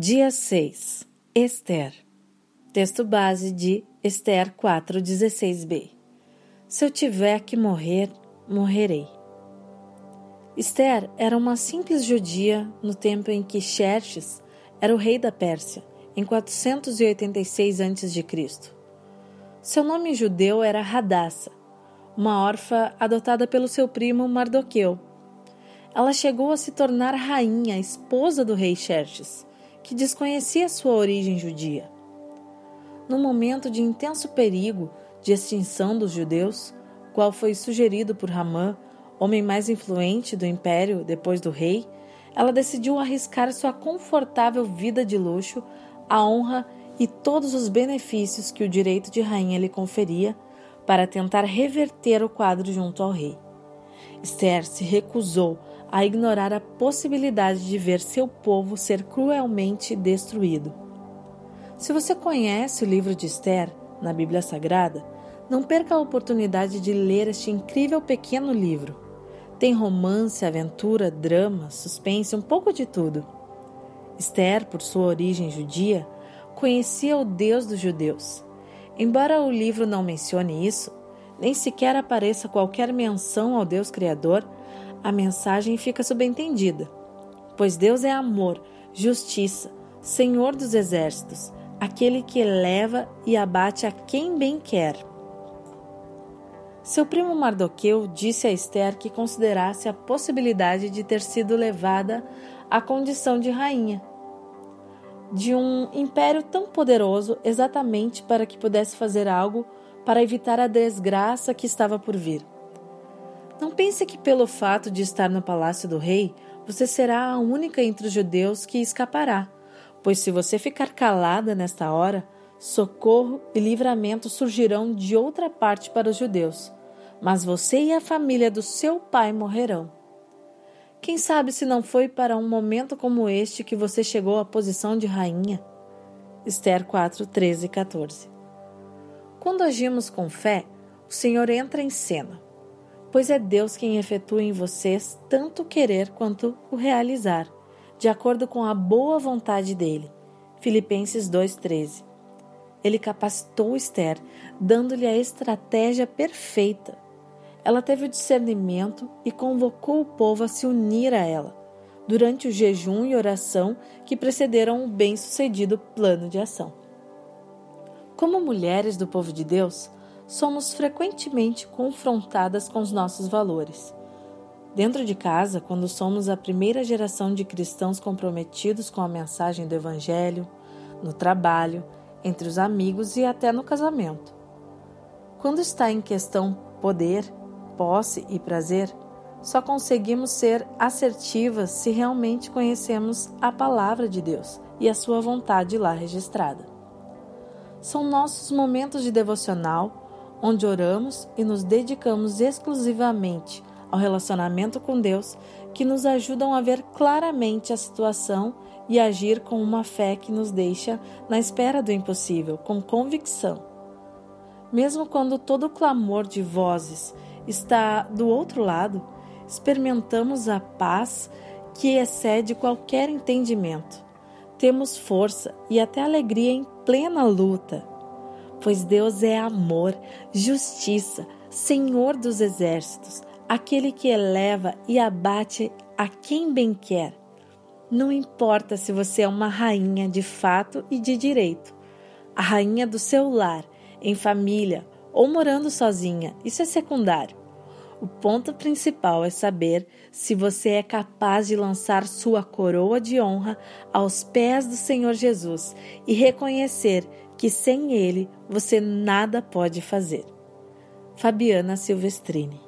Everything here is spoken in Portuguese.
Dia 6 Esther Texto base de Esther 4,16b Se eu tiver que morrer, morrerei. Esther era uma simples judia no tempo em que Xerxes era o rei da Pérsia, em 486 a.C. Seu nome judeu era Radassa, uma órfã adotada pelo seu primo Mardoqueu. Ela chegou a se tornar rainha, esposa do rei Xerxes que desconhecia sua origem judia. No momento de intenso perigo de extinção dos judeus, qual foi sugerido por Ramã, homem mais influente do império depois do rei, ela decidiu arriscar sua confortável vida de luxo, a honra e todos os benefícios que o direito de rainha lhe conferia para tentar reverter o quadro junto ao rei. Esther se recusou a ignorar a possibilidade de ver seu povo ser cruelmente destruído. Se você conhece o livro de Esther na Bíblia Sagrada, não perca a oportunidade de ler este incrível pequeno livro. Tem romance, aventura, drama, suspense, um pouco de tudo. Esther, por sua origem judia, conhecia o Deus dos judeus. Embora o livro não mencione isso, nem sequer apareça qualquer menção ao Deus Criador, a mensagem fica subentendida. Pois Deus é amor, justiça, Senhor dos exércitos, aquele que eleva e abate a quem bem quer. Seu primo Mardoqueu disse a Esther que considerasse a possibilidade de ter sido levada à condição de rainha de um império tão poderoso exatamente para que pudesse fazer algo para evitar a desgraça que estava por vir. Não pense que pelo fato de estar no palácio do rei, você será a única entre os judeus que escapará, pois se você ficar calada nesta hora, socorro e livramento surgirão de outra parte para os judeus, mas você e a família do seu pai morrerão. Quem sabe se não foi para um momento como este que você chegou à posição de rainha? Esther 4, 13 e 14. Quando agimos com fé, o Senhor entra em cena pois é Deus quem efetua em vocês tanto o querer quanto o realizar, de acordo com a boa vontade dele. Filipenses 2:13. Ele capacitou Esther, dando-lhe a estratégia perfeita. Ela teve o discernimento e convocou o povo a se unir a ela, durante o jejum e oração que precederam o bem-sucedido plano de ação. Como mulheres do povo de Deus, somos frequentemente confrontadas com os nossos valores. Dentro de casa, quando somos a primeira geração de cristãos comprometidos com a mensagem do Evangelho, no trabalho, entre os amigos e até no casamento. Quando está em questão poder, posse e prazer, só conseguimos ser assertivas se realmente conhecemos a palavra de Deus e a sua vontade lá registrada. São nossos momentos de devocional onde oramos e nos dedicamos exclusivamente ao relacionamento com Deus, que nos ajudam a ver claramente a situação e agir com uma fé que nos deixa na espera do impossível, com convicção. Mesmo quando todo o clamor de vozes está do outro lado, experimentamos a paz que excede qualquer entendimento. Temos força e até alegria em plena luta pois Deus é amor, justiça, Senhor dos exércitos, aquele que eleva e abate a quem bem quer. Não importa se você é uma rainha de fato e de direito, a rainha do seu lar, em família ou morando sozinha, isso é secundário. O ponto principal é saber se você é capaz de lançar sua coroa de honra aos pés do Senhor Jesus e reconhecer que sem ele você nada pode fazer. Fabiana Silvestrini